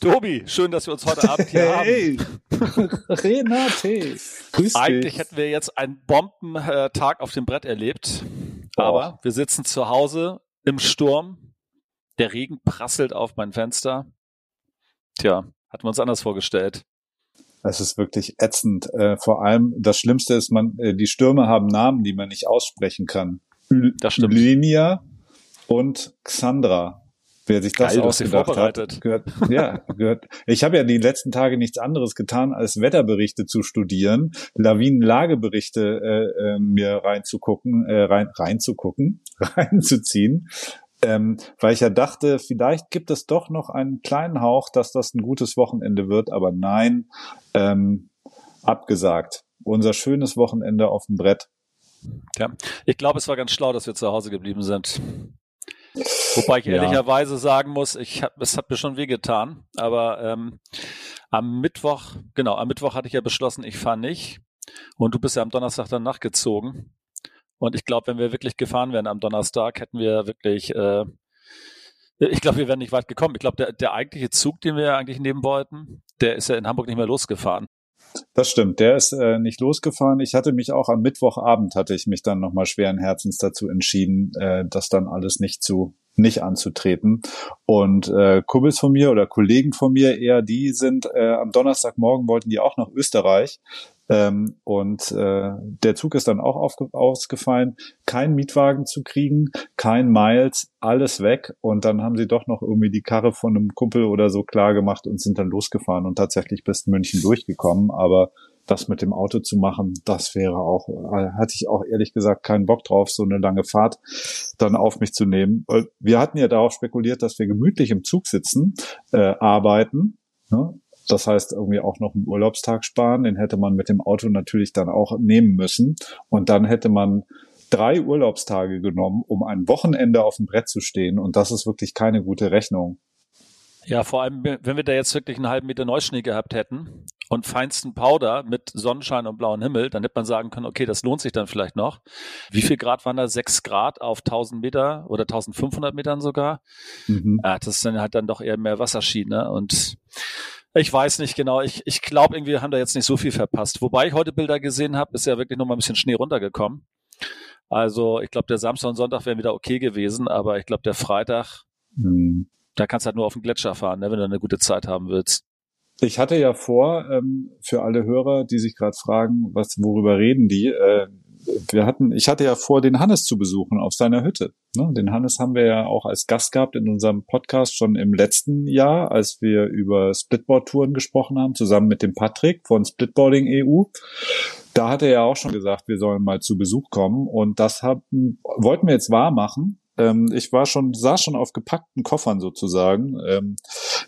Tobi, schön, dass wir uns heute Abend hier hey. haben. Renate, grüß Eigentlich dich. hätten wir jetzt einen Bombentag auf dem Brett erlebt, oh. aber wir sitzen zu Hause im Sturm. Der Regen prasselt auf mein Fenster. Tja, hatten wir uns anders vorgestellt. Es ist wirklich ätzend. Äh, vor allem das Schlimmste ist, man äh, die Stürme haben Namen, die man nicht aussprechen kann. Das stimmt. Linia und Xandra. Wer sich das Geil, ausgedacht hat, gehört, ja, gehört. Ich habe ja die letzten Tage nichts anderes getan, als Wetterberichte zu studieren, Lawinenlageberichte äh, äh, mir reinzugucken, äh, rein, reinzugucken, reinzuziehen, ähm, weil ich ja dachte, vielleicht gibt es doch noch einen kleinen Hauch, dass das ein gutes Wochenende wird, aber nein, ähm, abgesagt. Unser schönes Wochenende auf dem Brett. Ja, ich glaube, es war ganz schlau, dass wir zu Hause geblieben sind. Wobei ich ja. ehrlicherweise sagen muss, ich hab, es hat mir schon wehgetan. Aber ähm, am Mittwoch, genau, am Mittwoch hatte ich ja beschlossen, ich fahre nicht. Und du bist ja am Donnerstag dann nachgezogen. Und ich glaube, wenn wir wirklich gefahren wären am Donnerstag, hätten wir wirklich, äh, ich glaube, wir wären nicht weit gekommen. Ich glaube, der, der eigentliche Zug, den wir eigentlich nehmen wollten, der ist ja in Hamburg nicht mehr losgefahren. Das stimmt, der ist äh, nicht losgefahren. Ich hatte mich auch am Mittwochabend hatte ich mich dann nochmal schweren Herzens dazu entschieden, äh, das dann alles nicht zu nicht anzutreten. Und äh, Kumpels von mir oder Kollegen von mir eher, die sind äh, am Donnerstagmorgen wollten die auch nach Österreich. Ähm, und äh, der Zug ist dann auch ausgefallen. Kein Mietwagen zu kriegen, kein Miles, alles weg. Und dann haben sie doch noch irgendwie die Karre von einem Kumpel oder so klar gemacht und sind dann losgefahren und tatsächlich bis München durchgekommen. Aber das mit dem Auto zu machen, das wäre auch, äh, hatte ich auch ehrlich gesagt keinen Bock drauf, so eine lange Fahrt dann auf mich zu nehmen. Wir hatten ja darauf spekuliert, dass wir gemütlich im Zug sitzen, äh, arbeiten. Ne? Das heißt, irgendwie auch noch einen Urlaubstag sparen, den hätte man mit dem Auto natürlich dann auch nehmen müssen. Und dann hätte man drei Urlaubstage genommen, um ein Wochenende auf dem Brett zu stehen. Und das ist wirklich keine gute Rechnung. Ja, vor allem, wenn wir da jetzt wirklich einen halben Meter Neuschnee gehabt hätten und feinsten Powder mit Sonnenschein und blauem Himmel, dann hätte man sagen können, okay, das lohnt sich dann vielleicht noch. Wie viel Grad waren da? Sechs Grad auf 1000 Meter oder 1500 Metern sogar? Mhm. Ja, das ist dann halt dann doch eher mehr Wasserski, ne? Und ich weiß nicht genau. Ich, ich glaube, irgendwie haben da jetzt nicht so viel verpasst. Wobei ich heute Bilder gesehen habe, ist ja wirklich noch mal ein bisschen Schnee runtergekommen. Also ich glaube, der Samstag und Sonntag wären wieder okay gewesen, aber ich glaube, der Freitag, mhm. da kannst du halt nur auf den Gletscher fahren, ne, wenn du eine gute Zeit haben willst. Ich hatte ja vor, ähm, für alle Hörer, die sich gerade fragen, was, worüber reden die, äh, wir hatten, ich hatte ja vor, den Hannes zu besuchen auf seiner Hütte. Ne? Den Hannes haben wir ja auch als Gast gehabt in unserem Podcast schon im letzten Jahr, als wir über Splitboard-Touren gesprochen haben, zusammen mit dem Patrick von Splitboarding EU. Da hat er ja auch schon gesagt, wir sollen mal zu Besuch kommen und das haben, wollten wir jetzt wahr machen. Ähm, ich war schon, saß schon auf gepackten Koffern sozusagen. Ähm,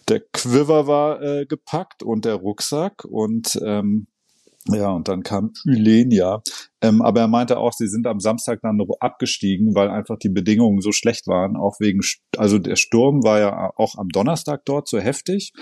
der Quiver war äh, gepackt und der Rucksack und ähm, ja, und dann kam Ylenia. Ähm, aber er meinte auch, sie sind am Samstag dann abgestiegen, weil einfach die Bedingungen so schlecht waren. Auch wegen, also der Sturm war ja auch am Donnerstag dort so heftig.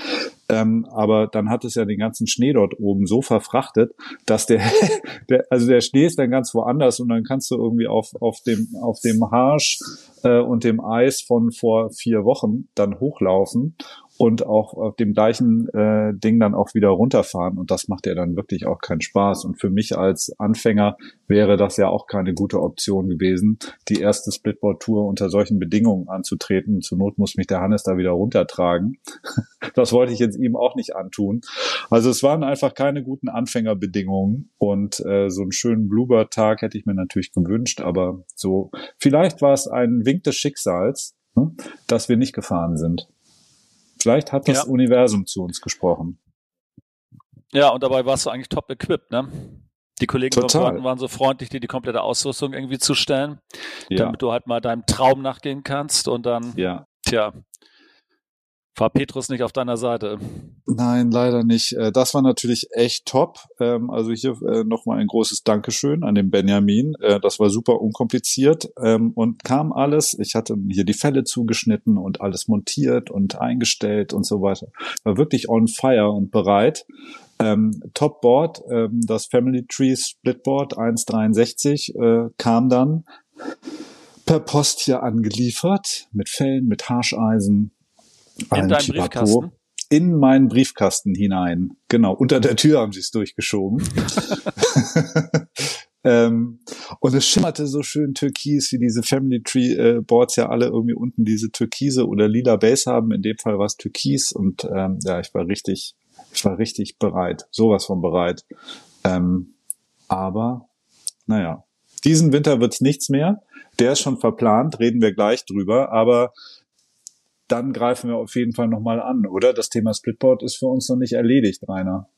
Ähm, aber dann hat es ja den ganzen Schnee dort oben so verfrachtet, dass der, der, also der Schnee ist dann ganz woanders und dann kannst du irgendwie auf, auf dem, auf dem Harsch äh, und dem Eis von vor vier Wochen dann hochlaufen und auch auf dem gleichen äh, Ding dann auch wieder runterfahren. Und das macht ja dann wirklich auch keinen Spaß. Und für mich als Anfänger wäre das ja auch keine gute Option gewesen, die erste Splitboard-Tour unter solchen Bedingungen anzutreten. Zur Not muss mich der Hannes da wieder runtertragen. das wollte ich jetzt ihm auch nicht antun. Also es waren einfach keine guten Anfängerbedingungen. Und äh, so einen schönen Bluebird-Tag hätte ich mir natürlich gewünscht. Aber so, vielleicht war es ein Wink des Schicksals, ne, dass wir nicht gefahren sind. Vielleicht hat das ja. Universum zu uns gesprochen. Ja, und dabei warst du eigentlich top equipped, ne? Die Kollegen Total. waren so freundlich, dir die komplette Ausrüstung irgendwie zu stellen, ja. damit du halt mal deinem Traum nachgehen kannst und dann, ja. tja, war Petrus nicht auf deiner Seite? Nein, leider nicht. Äh, das war natürlich echt top. Ähm, also hier äh, nochmal ein großes Dankeschön an den Benjamin. Äh, das war super unkompliziert ähm, und kam alles. Ich hatte hier die Fälle zugeschnitten und alles montiert und eingestellt und so weiter. War wirklich on fire und bereit. Ähm, Top Board, das Family Tree Splitboard 1.63 kam dann per Post hier angeliefert mit Fällen, mit Harscheisen, in deinem Briefkasten? in meinen Briefkasten hinein. Genau, unter der Tür haben sie es durchgeschoben. ähm, und es schimmerte so schön türkis, wie diese Family Tree äh, Boards ja alle irgendwie unten diese türkise oder lila Base haben. In dem Fall war es türkis und ähm, ja, ich war richtig, ich war richtig bereit, sowas von bereit. Ähm, aber naja, diesen Winter wird's nichts mehr. Der ist schon verplant, reden wir gleich drüber. Aber dann greifen wir auf jeden Fall nochmal an, oder? Das Thema Splitboard ist für uns noch nicht erledigt, Rainer.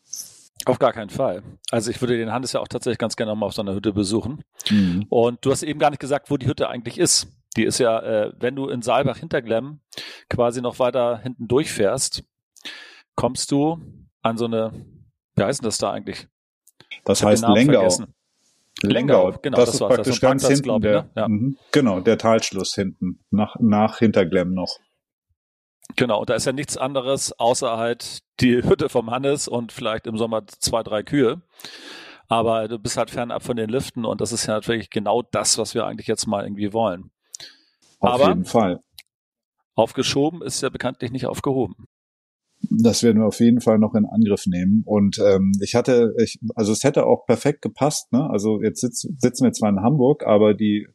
Auf gar keinen Fall. Also ich würde den Hannes ja auch tatsächlich ganz gerne nochmal auf seiner Hütte besuchen. Mhm. Und du hast eben gar nicht gesagt, wo die Hütte eigentlich ist. Die ist ja, äh, wenn du in Saalbach hinterglemm quasi noch weiter hinten durchfährst, kommst du an so eine, wie heißt denn das da eigentlich? Das heißt Lengau. Lengau, genau. Das, das ist praktisch das ganz hinten, glaube ich. Ne? Ja. Mhm. Genau, der Talschluss hinten, nach, nach Hinterglemm noch. Genau, und da ist ja nichts anderes außer halt die Hütte vom Hannes und vielleicht im Sommer zwei, drei Kühe. Aber du bist halt fernab von den Liften und das ist ja natürlich genau das, was wir eigentlich jetzt mal irgendwie wollen. Auf Aber jeden Fall. Aufgeschoben ist ja bekanntlich nicht aufgehoben das werden wir auf jeden Fall noch in Angriff nehmen. Und ähm, ich hatte, ich, also es hätte auch perfekt gepasst. Ne? Also jetzt sitz, sitzen wir zwar in Hamburg, aber die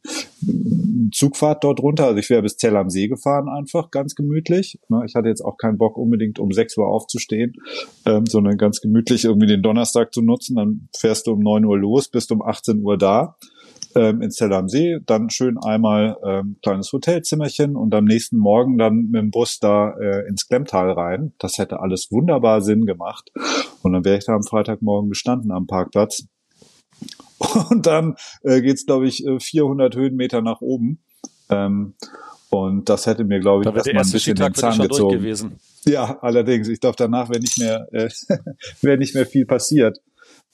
Zugfahrt dort runter, also ich wäre bis Zell am See gefahren einfach, ganz gemütlich. Ne? Ich hatte jetzt auch keinen Bock unbedingt um 6 Uhr aufzustehen, ähm, sondern ganz gemütlich irgendwie den Donnerstag zu nutzen. Dann fährst du um 9 Uhr los, bist um 18 Uhr da ähm, in Zell am See, dann schön einmal ähm, kleines Hotelzimmerchen und am nächsten Morgen dann mit dem Bus da äh, ins Klemmtal rein. Das hätte alles wunderbar Sinn gemacht. Und dann wäre ich da am Freitagmorgen gestanden am Parkplatz. Und dann äh, geht's glaube ich, 400 äh, Höhenmeter nach oben. Ähm, und das hätte mir, glaube ich, erstmal ein bisschen den Zahn gezogen. Ja, allerdings. Ich glaube, danach wäre nicht mehr, äh, wäre nicht mehr viel passiert.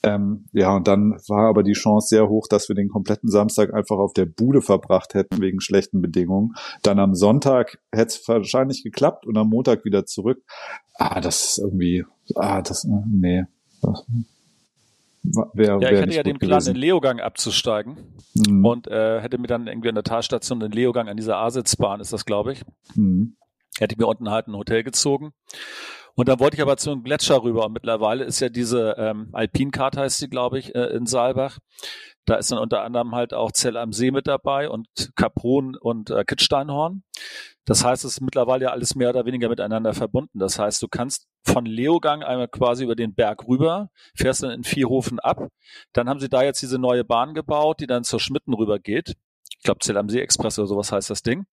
Ähm, ja, und dann war aber die Chance sehr hoch, dass wir den kompletten Samstag einfach auf der Bude verbracht hätten wegen schlechten Bedingungen. Dann am Sonntag hätte es wahrscheinlich geklappt und am Montag wieder zurück. Ah, das ist irgendwie, ah, das, nee. Das, Wär, ja, ich hatte ja den Plan, gewesen. in Leogang abzusteigen mhm. und äh, hätte mir dann irgendwie an der Talstation in Leogang an dieser Asitzbahn, ist das, glaube ich, mhm. hätte ich mir unten halt ein Hotel gezogen und dann wollte ich aber zu einem Gletscher rüber. Und mittlerweile ist ja diese ähm, Alpinkarte, heißt sie, glaube ich, äh, in Saalbach. Da ist dann unter anderem halt auch Zell am See mit dabei und Kapron und äh, Kitzsteinhorn. Das heißt, es ist mittlerweile ja alles mehr oder weniger miteinander verbunden. Das heißt, du kannst von Leogang einmal quasi über den Berg rüber, fährst dann in Vierhofen ab. Dann haben sie da jetzt diese neue Bahn gebaut, die dann zur Schmitten rüber geht ich glaube Zell am See Express oder sowas heißt das Ding.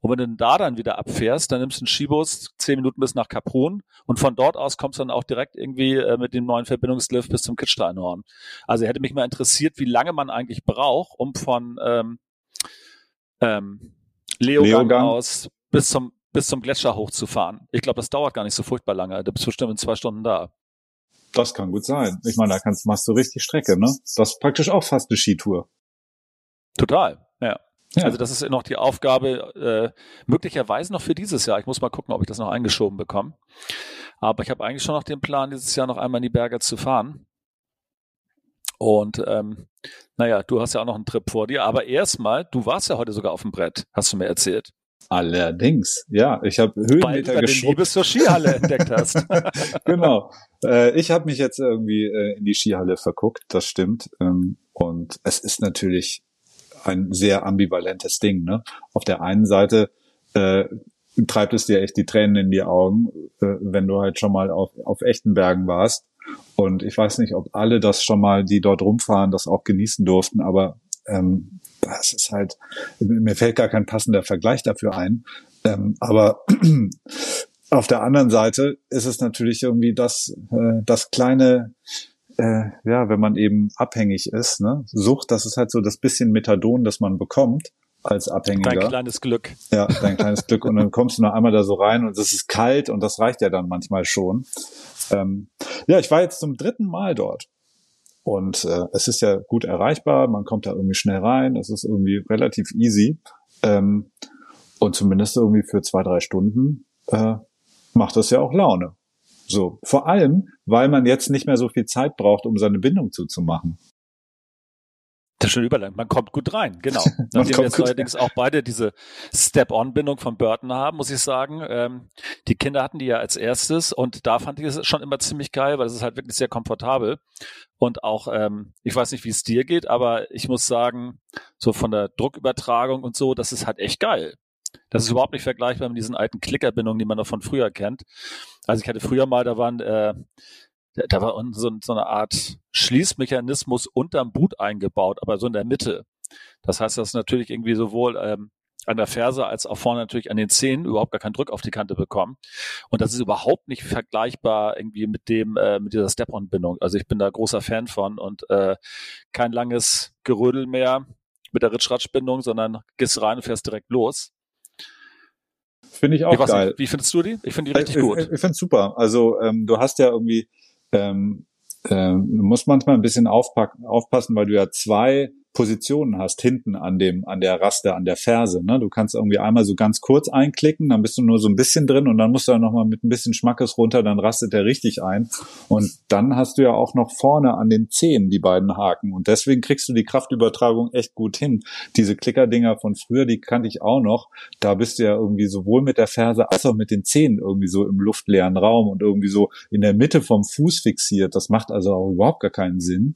Und wenn du da dann wieder abfährst, dann nimmst du einen Skibus zehn Minuten bis nach Capron und von dort aus kommst du dann auch direkt irgendwie äh, mit dem neuen Verbindungslift bis zum Kitzsteinhorn. Also hätte mich mal interessiert, wie lange man eigentlich braucht, um von ähm, ähm, Leogang, Leogang aus bis zum bis zum Gletscher hochzufahren. Ich glaube, das dauert gar nicht so furchtbar lange. Du bist bestimmt in zwei Stunden da. Das kann gut sein. Ich meine, da kannst, machst du richtig Strecke, ne? Das ist praktisch auch fast eine Skitour. Total. Ja. Also das ist noch die Aufgabe, äh, möglicherweise noch für dieses Jahr. Ich muss mal gucken, ob ich das noch eingeschoben bekomme. Aber ich habe eigentlich schon noch den Plan, dieses Jahr noch einmal in die Berge zu fahren. Und ähm, naja, du hast ja auch noch einen Trip vor dir. Aber erstmal, du warst ja heute sogar auf dem Brett, hast du mir erzählt. Allerdings, ja, ich habe Höhenmeter du Liebe zur Skihalle entdeckt hast. genau. Äh, ich habe mich jetzt irgendwie äh, in die Skihalle verguckt, das stimmt. Ähm, und es ist natürlich ein sehr ambivalentes Ding. Ne? Auf der einen Seite äh, treibt es dir echt die Tränen in die Augen, äh, wenn du halt schon mal auf, auf echten Bergen warst. Und ich weiß nicht, ob alle das schon mal, die dort rumfahren, das auch genießen durften, aber ähm, das ist halt, mir fällt gar kein passender Vergleich dafür ein. Ähm, aber auf der anderen Seite ist es natürlich irgendwie das, äh, das kleine äh, ja, wenn man eben abhängig ist, ne? Sucht, das ist halt so das bisschen Methadon, das man bekommt als Abhängiger. Dein kleines Glück. Ja, dein kleines Glück. Und dann kommst du noch einmal da so rein und es ist kalt und das reicht ja dann manchmal schon. Ähm, ja, ich war jetzt zum dritten Mal dort. Und äh, es ist ja gut erreichbar, man kommt da irgendwie schnell rein, es ist irgendwie relativ easy. Ähm, und zumindest irgendwie für zwei, drei Stunden äh, macht das ja auch Laune. So, vor allem, weil man jetzt nicht mehr so viel Zeit braucht, um seine Bindung zuzumachen. Das ist schon überlang. Man kommt gut rein, genau. Nachdem wir jetzt allerdings auch beide diese Step-on-Bindung von Burton haben, muss ich sagen. Ähm, die Kinder hatten die ja als erstes und da fand ich es schon immer ziemlich geil, weil es ist halt wirklich sehr komfortabel. Und auch, ähm, ich weiß nicht, wie es dir geht, aber ich muss sagen, so von der Druckübertragung und so, das ist halt echt geil. Das ist überhaupt nicht vergleichbar mit diesen alten Klickerbindungen, die man noch von früher kennt. Also ich hatte früher mal, da waren äh, da war so, so eine Art Schließmechanismus unterm Boot eingebaut, aber so in der Mitte. Das heißt, dass natürlich irgendwie sowohl ähm, an der Ferse als auch vorne natürlich an den Zehen überhaupt gar keinen Druck auf die Kante bekommen. Und das ist überhaupt nicht vergleichbar irgendwie mit dem, äh, mit dieser Step-on-Bindung. Also ich bin da großer Fan von und äh, kein langes Gerödel mehr mit der Ritschratschbindung, sondern gehst rein und fährst direkt los. Finde ich auch geil. Nicht, wie findest du die? Ich finde die richtig ich, gut. Ich, ich finde super. Also ähm, du hast ja irgendwie ähm, ähm, du musst manchmal ein bisschen aufpacken, aufpassen, weil du ja zwei Positionen hast, hinten an dem, an der Raste, an der Ferse. Ne? Du kannst irgendwie einmal so ganz kurz einklicken, dann bist du nur so ein bisschen drin und dann musst du ja nochmal mit ein bisschen Schmackes runter, dann rastet der richtig ein. Und dann hast du ja auch noch vorne an den Zehen die beiden Haken. Und deswegen kriegst du die Kraftübertragung echt gut hin. Diese Klickerdinger von früher, die kannte ich auch noch. Da bist du ja irgendwie sowohl mit der Ferse als auch mit den Zehen irgendwie so im luftleeren Raum und irgendwie so in der Mitte vom Fuß fixiert. Das macht also auch überhaupt gar keinen Sinn.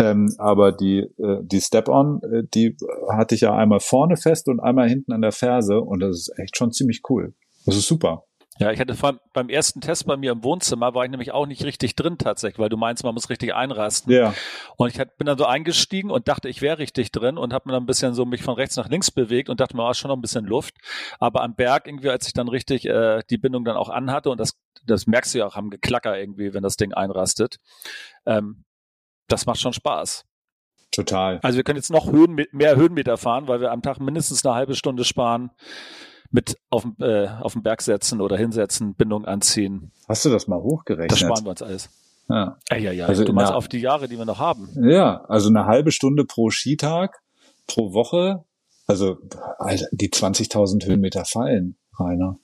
Ähm, aber die, äh, die Step-On, äh, die hatte ich ja einmal vorne fest und einmal hinten an der Ferse und das ist echt schon ziemlich cool. Das ist super. Ja, ich hatte vor, beim ersten Test bei mir im Wohnzimmer war ich nämlich auch nicht richtig drin tatsächlich, weil du meinst, man muss richtig einrasten. Ja. Und ich bin dann so eingestiegen und dachte, ich wäre richtig drin und habe mir dann ein bisschen so mich von rechts nach links bewegt und dachte mir, war oh, schon noch ein bisschen Luft. Aber am Berg irgendwie, als ich dann richtig äh, die Bindung dann auch anhatte und das, das merkst du ja auch am Geklacker irgendwie, wenn das Ding einrastet, ähm, das macht schon Spaß. Total. Also wir können jetzt noch Höhen, mehr Höhenmeter fahren, weil wir am Tag mindestens eine halbe Stunde sparen mit auf, äh, auf den Berg setzen oder hinsetzen, Bindung anziehen. Hast du das mal hochgerechnet? Das sparen wir uns alles. Ja, ja, ja. ja. Also du meinst auf die Jahre, die wir noch haben. Ja, also eine halbe Stunde pro Skitag, pro Woche. Also Alter, die 20.000 Höhenmeter fallen, Rainer.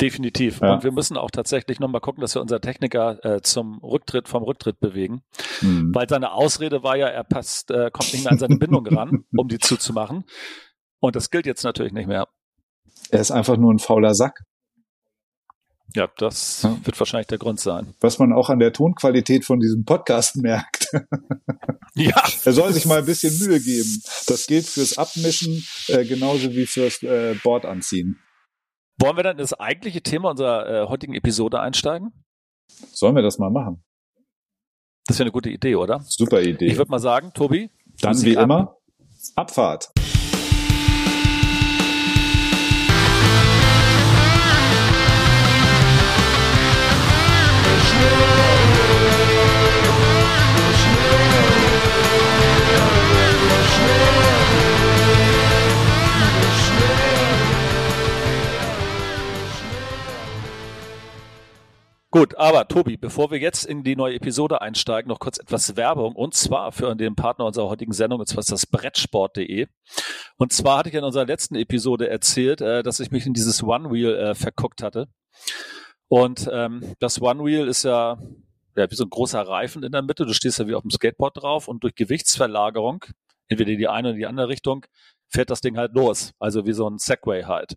Definitiv. Ja. Und wir müssen auch tatsächlich nochmal gucken, dass wir unser Techniker äh, zum Rücktritt, vom Rücktritt bewegen. Mhm. Weil seine Ausrede war ja, er passt, äh, kommt nicht mehr an seine Bindung ran, um die zuzumachen. Und das gilt jetzt natürlich nicht mehr. Er ist einfach nur ein fauler Sack. Ja, das ja. wird wahrscheinlich der Grund sein. Was man auch an der Tonqualität von diesem Podcast merkt. ja. Er soll sich mal ein bisschen Mühe geben. Das gilt fürs Abmischen äh, genauso wie fürs äh, Board anziehen. Wollen wir dann in das eigentliche Thema unserer äh, heutigen Episode einsteigen? Sollen wir das mal machen? Das wäre eine gute Idee, oder? Super Idee. Ich würde mal sagen, Tobi. Dann wie ab. immer Abfahrt. Gut, aber Tobi, bevor wir jetzt in die neue Episode einsteigen, noch kurz etwas Werbung und zwar für den Partner unserer heutigen Sendung, und zwar ist das Brettsport.de. Und zwar hatte ich in unserer letzten Episode erzählt, äh, dass ich mich in dieses One Wheel äh, verguckt hatte. Und ähm, das One Wheel ist ja, ja wie so ein großer Reifen in der Mitte. Du stehst ja wie auf dem Skateboard drauf und durch Gewichtsverlagerung, entweder in die eine oder die andere Richtung, fährt das Ding halt los. Also wie so ein Segway halt.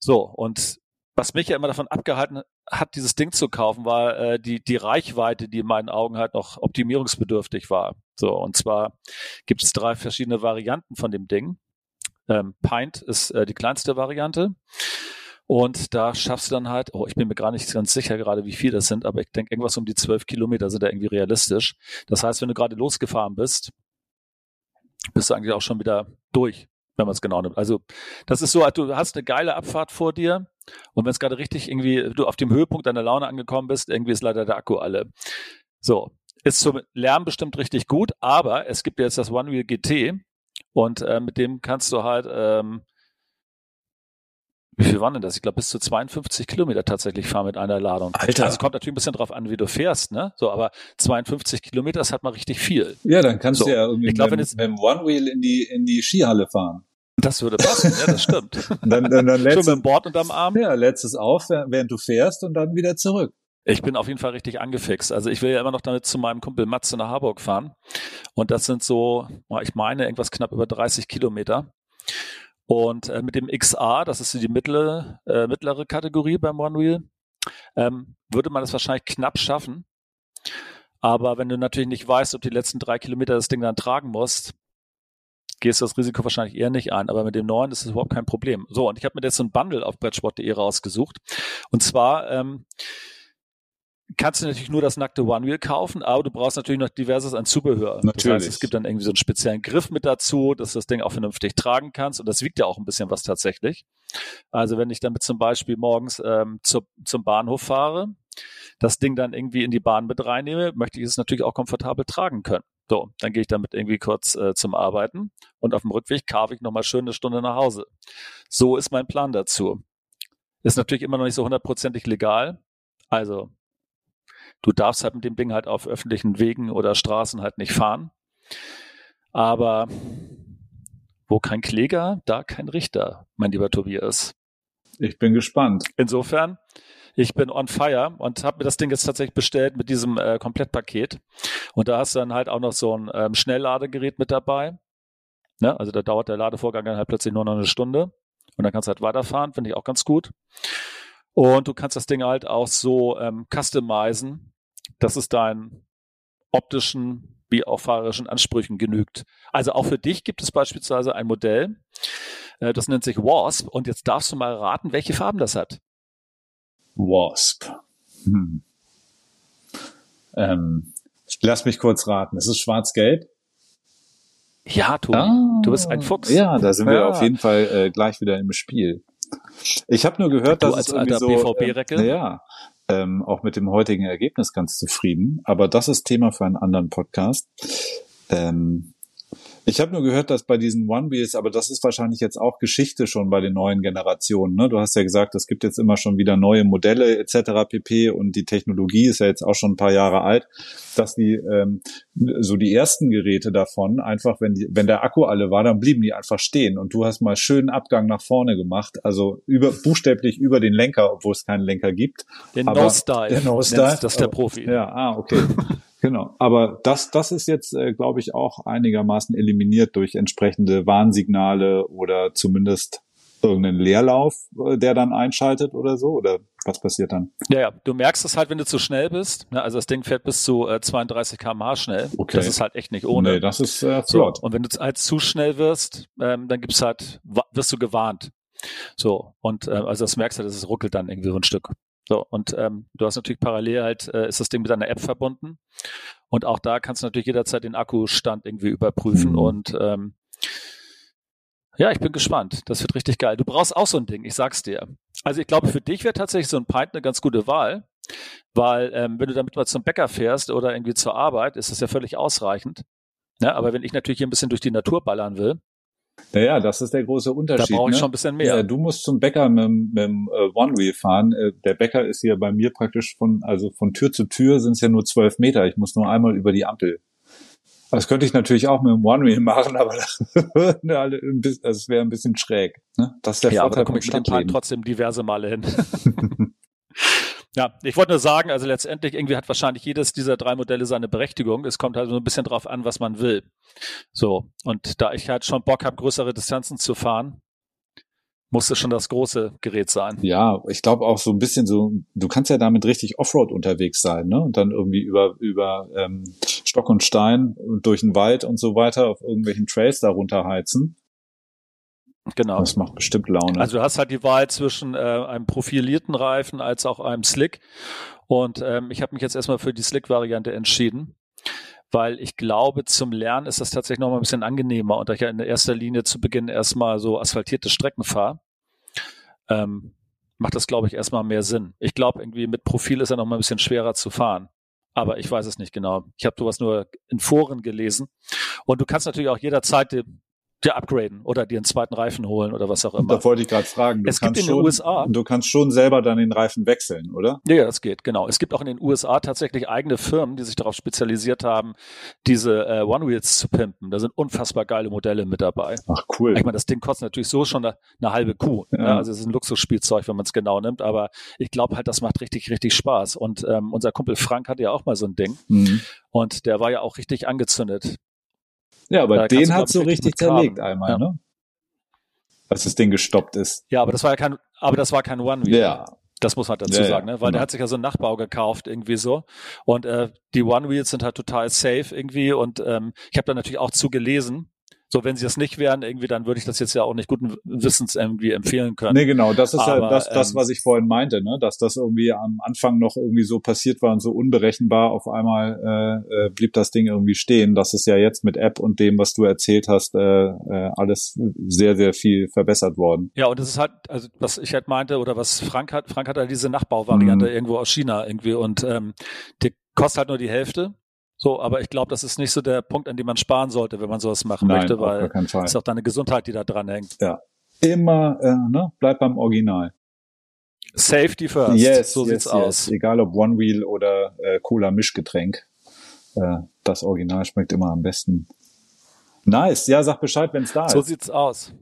So, und was mich ja immer davon abgehalten hat, dieses Ding zu kaufen, war äh, die, die Reichweite, die in meinen Augen halt noch optimierungsbedürftig war. So, und zwar gibt es drei verschiedene Varianten von dem Ding. Ähm, Pint ist äh, die kleinste Variante. Und da schaffst du dann halt, oh, ich bin mir gar nicht ganz sicher gerade, wie viel das sind, aber ich denke, irgendwas um die zwölf Kilometer sind da irgendwie realistisch. Das heißt, wenn du gerade losgefahren bist, bist du eigentlich auch schon wieder durch, wenn man es genau nimmt. Also das ist so, du hast eine geile Abfahrt vor dir, und wenn es gerade richtig irgendwie du auf dem Höhepunkt deiner Laune angekommen bist, irgendwie ist leider der Akku alle. So, ist zum Lärm bestimmt richtig gut, aber es gibt jetzt das One Wheel GT und äh, mit dem kannst du halt, ähm, wie viel waren denn das? Ich glaube, bis zu 52 Kilometer tatsächlich fahren mit einer Ladung. Alter. Also kommt natürlich ein bisschen drauf an, wie du fährst, ne? So, aber 52 Kilometer ist halt mal richtig viel. Ja, dann kannst so. du ja irgendwie ich glaub, mit, jetzt, mit dem One Wheel in die, in die Skihalle fahren. Das würde passen, ja, das stimmt. dann, dann, dann Schon mit dem Board unterm Arm. Ja, lädst es auf, während du fährst und dann wieder zurück. Ich bin auf jeden Fall richtig angefixt. Also ich will ja immer noch damit zu meinem Kumpel Matze nach Harburg fahren. Und das sind so, ich meine, irgendwas knapp über 30 Kilometer. Und äh, mit dem XA, das ist die mittlere, äh, mittlere Kategorie beim One Wheel, ähm, würde man das wahrscheinlich knapp schaffen. Aber wenn du natürlich nicht weißt, ob die letzten drei Kilometer das Ding dann tragen musst, gehst du das Risiko wahrscheinlich eher nicht ein. Aber mit dem neuen ist es überhaupt kein Problem. So, und ich habe mir jetzt so ein Bundle auf Brettsport.de rausgesucht. Und zwar ähm, kannst du natürlich nur das nackte One Wheel kaufen, aber du brauchst natürlich noch diverses an Zubehör. Natürlich. Das heißt, es gibt dann irgendwie so einen speziellen Griff mit dazu, dass du das Ding auch vernünftig tragen kannst und das wiegt ja auch ein bisschen was tatsächlich. Also wenn ich damit zum Beispiel morgens ähm, zu, zum Bahnhof fahre, das Ding dann irgendwie in die Bahn mit reinnehme, möchte ich es natürlich auch komfortabel tragen können. So, dann gehe ich damit irgendwie kurz äh, zum Arbeiten und auf dem Rückweg kaufe ich nochmal schön eine Stunde nach Hause. So ist mein Plan dazu. Ist natürlich immer noch nicht so hundertprozentig legal. Also Du darfst halt mit dem Ding halt auf öffentlichen Wegen oder Straßen halt nicht fahren. Aber wo kein Kläger, da kein Richter, mein lieber Tobias. Ich bin gespannt. Insofern, ich bin on fire und habe mir das Ding jetzt tatsächlich bestellt mit diesem äh, Komplettpaket. Und da hast du dann halt auch noch so ein ähm, Schnellladegerät mit dabei. Ne? Also da dauert der Ladevorgang dann halt plötzlich nur noch eine Stunde. Und dann kannst du halt weiterfahren, finde ich auch ganz gut. Und du kannst das Ding halt auch so ähm, customizen, dass es deinen optischen wie auch fahrerischen Ansprüchen genügt. Also auch für dich gibt es beispielsweise ein Modell, äh, das nennt sich Wasp. Und jetzt darfst du mal raten, welche Farben das hat. Wasp. Hm. Ähm, lass mich kurz raten. Es ist schwarz-gelb. Ja, Tobi, ah, du bist ein Fuchs. Ja, da sind ja. wir auf jeden Fall äh, gleich wieder im Spiel. Ich habe nur gehört, dass du als es irgendwie so, BVB-Recke. Äh, ja, ähm, auch mit dem heutigen Ergebnis ganz zufrieden. Aber das ist Thema für einen anderen Podcast. Ähm, ich habe nur gehört, dass bei diesen One-Wheels, aber das ist wahrscheinlich jetzt auch Geschichte schon bei den neuen Generationen. Ne? Du hast ja gesagt, es gibt jetzt immer schon wieder neue Modelle etc. pp. Und die Technologie ist ja jetzt auch schon ein paar Jahre alt, dass die ähm, so die ersten Geräte davon einfach, wenn die, wenn der Akku alle war, dann blieben die einfach stehen. Und du hast mal schönen Abgang nach vorne gemacht, also über buchstäblich über den Lenker, obwohl es keinen Lenker gibt. Den No-Style. Der No-Style. Das ist der Profi. Ja, ah, okay. Genau, aber das, das ist jetzt, äh, glaube ich, auch einigermaßen eliminiert durch entsprechende Warnsignale oder zumindest irgendeinen Leerlauf, äh, der dann einschaltet oder so? Oder was passiert dann? Ja, ja, du merkst es halt, wenn du zu schnell bist. Ne? Also das Ding fährt bis zu äh, 32 km/h schnell. Okay. Das ist halt echt nicht ohne. Nee, das ist äh, flott. So, und wenn du halt zu schnell wirst, ähm, dann gibt's halt, wirst du gewarnt. So, und äh, also das merkst du, dass es ruckelt dann irgendwie so ein Stück. So, und ähm, du hast natürlich parallel halt, äh, ist das Ding mit deiner App verbunden. Und auch da kannst du natürlich jederzeit den Akkustand irgendwie überprüfen. Mhm. Und ähm, ja, ich bin gespannt. Das wird richtig geil. Du brauchst auch so ein Ding, ich sag's dir. Also ich glaube, für dich wäre tatsächlich so ein Pint eine ganz gute Wahl, weil ähm, wenn du damit mal zum Bäcker fährst oder irgendwie zur Arbeit, ist das ja völlig ausreichend. Ja, aber wenn ich natürlich hier ein bisschen durch die Natur ballern will, naja, das ist der große Unterschied. Da brauche ich ne? schon ein bisschen mehr. Ja, du musst zum Bäcker mit, mit dem äh, One-Wheel fahren. Äh, der Bäcker ist hier bei mir praktisch von, also von Tür zu Tür sind es ja nur zwölf Meter. Ich muss nur einmal über die Ampel. Das könnte ich natürlich auch mit dem One-Wheel machen, aber das wäre ein bisschen schräg. Ne? Das ist der ja, Vorteil aber da komme ich mit dem trotzdem diverse Male hin. Ja, ich wollte nur sagen, also letztendlich irgendwie hat wahrscheinlich jedes dieser drei Modelle seine Berechtigung. Es kommt halt so ein bisschen drauf an, was man will. So, und da ich halt schon Bock habe, größere Distanzen zu fahren, muss es schon das große Gerät sein. Ja, ich glaube auch so ein bisschen so, du kannst ja damit richtig Offroad unterwegs sein, ne? Und dann irgendwie über, über ähm, Stock und Stein und durch den Wald und so weiter auf irgendwelchen Trails da runterheizen. Genau. Das macht bestimmt Laune. Also du hast halt die Wahl zwischen äh, einem profilierten Reifen als auch einem Slick. Und ähm, ich habe mich jetzt erstmal für die Slick-Variante entschieden, weil ich glaube, zum Lernen ist das tatsächlich noch mal ein bisschen angenehmer und da ich ja in erster Linie zu Beginn erstmal so asphaltierte Strecken fahre, ähm, macht das, glaube ich, erstmal mehr Sinn. Ich glaube, irgendwie mit Profil ist er noch mal ein bisschen schwerer zu fahren. Aber ich weiß es nicht genau. Ich habe sowas nur in Foren gelesen. Und du kannst natürlich auch jederzeit ja, upgraden oder dir einen zweiten Reifen holen oder was auch immer. Da wollte ich gerade fragen. Es gibt in den USA. Du kannst schon selber dann den Reifen wechseln, oder? Ja, das geht, genau. Es gibt auch in den USA tatsächlich eigene Firmen, die sich darauf spezialisiert haben, diese äh, One-Wheels zu pimpen. Da sind unfassbar geile Modelle mit dabei. Ach, cool. Ich meine, das Ding kostet natürlich so schon eine, eine halbe Kuh. Ne? Ja. Ne? Also es ist ein Luxusspielzeug, wenn man es genau nimmt. Aber ich glaube halt, das macht richtig, richtig Spaß. Und ähm, unser Kumpel Frank hatte ja auch mal so ein Ding. Mhm. Und der war ja auch richtig angezündet. Ja, aber den hat so richtig zerlegt einmal, ja. ne? Als das Ding gestoppt ist. Ja, aber das war ja kein, aber das war kein One-Wheel. Ja. Das muss man dazu ja, sagen, ne? weil genau. der hat sich ja so einen Nachbau gekauft irgendwie so und äh, die One Wheels sind halt total safe irgendwie und ähm, ich habe da natürlich auch zugelesen so, wenn sie das nicht wären, irgendwie, dann würde ich das jetzt ja auch nicht guten Wissens irgendwie empfehlen können. Nee, genau, das ist Aber, ja das, das, ähm, was ich vorhin meinte, ne? dass das irgendwie am Anfang noch irgendwie so passiert war und so unberechenbar. Auf einmal äh, äh, blieb das Ding irgendwie stehen. Das ist ja jetzt mit App und dem, was du erzählt hast, äh, äh, alles sehr, sehr viel verbessert worden. Ja, und das ist halt, also was ich halt meinte oder was Frank hat, Frank hat halt diese Nachbauvariante mhm. irgendwo aus China irgendwie und ähm, die kostet halt nur die Hälfte so, aber ich glaube, das ist nicht so der Punkt, an dem man sparen sollte, wenn man sowas machen Nein, möchte, weil es ist auch deine Gesundheit, die da dran hängt. Ja. Immer, äh, ne, bleib beim Original. Safety first. Yes, so yes, sieht's yes. aus. Egal ob One Wheel oder äh, Cola Mischgetränk. Äh, das Original schmeckt immer am besten. Nice. Ja, sag Bescheid, wenn's da so ist. So sieht's aus.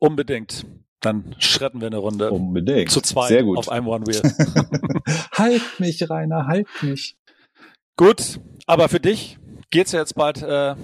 Unbedingt. Dann schretten wir eine Runde. Unbedingt. Zu zweit Sehr gut. auf einem One Wheel. halt mich, Rainer, halt mich. Gut, aber für dich geht's ja jetzt bald äh,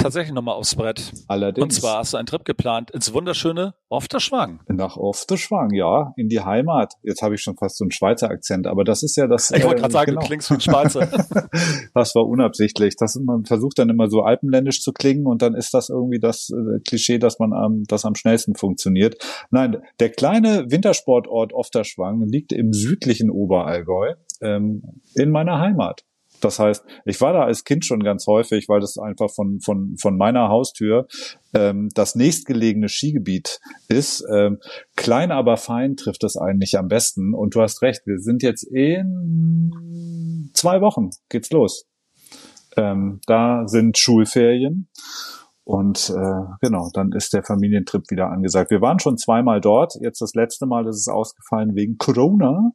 tatsächlich nochmal aufs Brett. Allerdings. Und zwar hast du einen Trip geplant ins wunderschöne Ofterschwang. Nach Ofterschwang, ja, in die Heimat. Jetzt habe ich schon fast so einen Schweizer Akzent, aber das ist ja das. Ich wollte äh, gerade sagen, genau. du klingst wie ein Schweizer. das war unabsichtlich. Das, man versucht dann immer so alpenländisch zu klingen und dann ist das irgendwie das äh, Klischee, dass man am, das am schnellsten funktioniert. Nein, der kleine Wintersportort Ofterschwang liegt im südlichen Oberallgäu ähm, in meiner Heimat. Das heißt, ich war da als Kind schon ganz häufig, weil das einfach von, von, von meiner Haustür ähm, das nächstgelegene Skigebiet ist. Ähm, klein, aber fein trifft es eigentlich am besten. Und du hast recht, wir sind jetzt in zwei Wochen geht's los. Ähm, da sind Schulferien. Und äh, genau, dann ist der Familientrip wieder angesagt. Wir waren schon zweimal dort. Jetzt das letzte Mal ist es ausgefallen wegen Corona.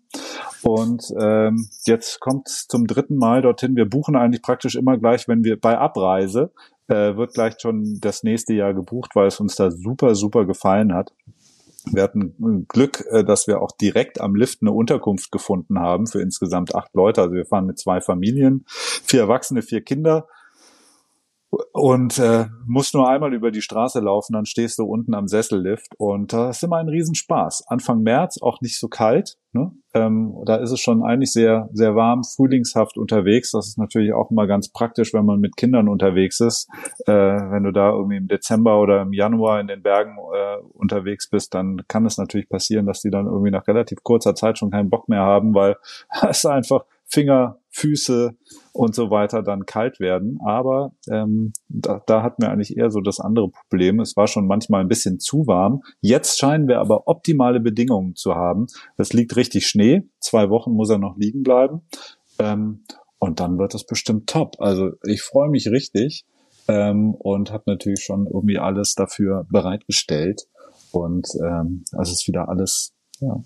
Und ähm, jetzt kommt zum dritten Mal dorthin. Wir buchen eigentlich praktisch immer gleich, wenn wir bei Abreise, äh, wird gleich schon das nächste Jahr gebucht, weil es uns da super, super gefallen hat. Wir hatten Glück, äh, dass wir auch direkt am Lift eine Unterkunft gefunden haben für insgesamt acht Leute. Also wir fahren mit zwei Familien, vier Erwachsene, vier Kinder und äh, musst nur einmal über die Straße laufen, dann stehst du unten am Sessellift und das ist immer ein Riesenspaß. Anfang März auch nicht so kalt, ne? Ähm, da ist es schon eigentlich sehr sehr warm, frühlingshaft unterwegs. Das ist natürlich auch immer ganz praktisch, wenn man mit Kindern unterwegs ist. Äh, wenn du da irgendwie im Dezember oder im Januar in den Bergen äh, unterwegs bist, dann kann es natürlich passieren, dass die dann irgendwie nach relativ kurzer Zeit schon keinen Bock mehr haben, weil es einfach Finger, Füße und so weiter dann kalt werden. Aber ähm, da, da hatten wir eigentlich eher so das andere Problem. Es war schon manchmal ein bisschen zu warm. Jetzt scheinen wir aber optimale Bedingungen zu haben. Es liegt richtig Schnee. Zwei Wochen muss er noch liegen bleiben. Ähm, und dann wird es bestimmt top. Also ich freue mich richtig ähm, und habe natürlich schon irgendwie alles dafür bereitgestellt. Und ähm, also ist wieder alles ja,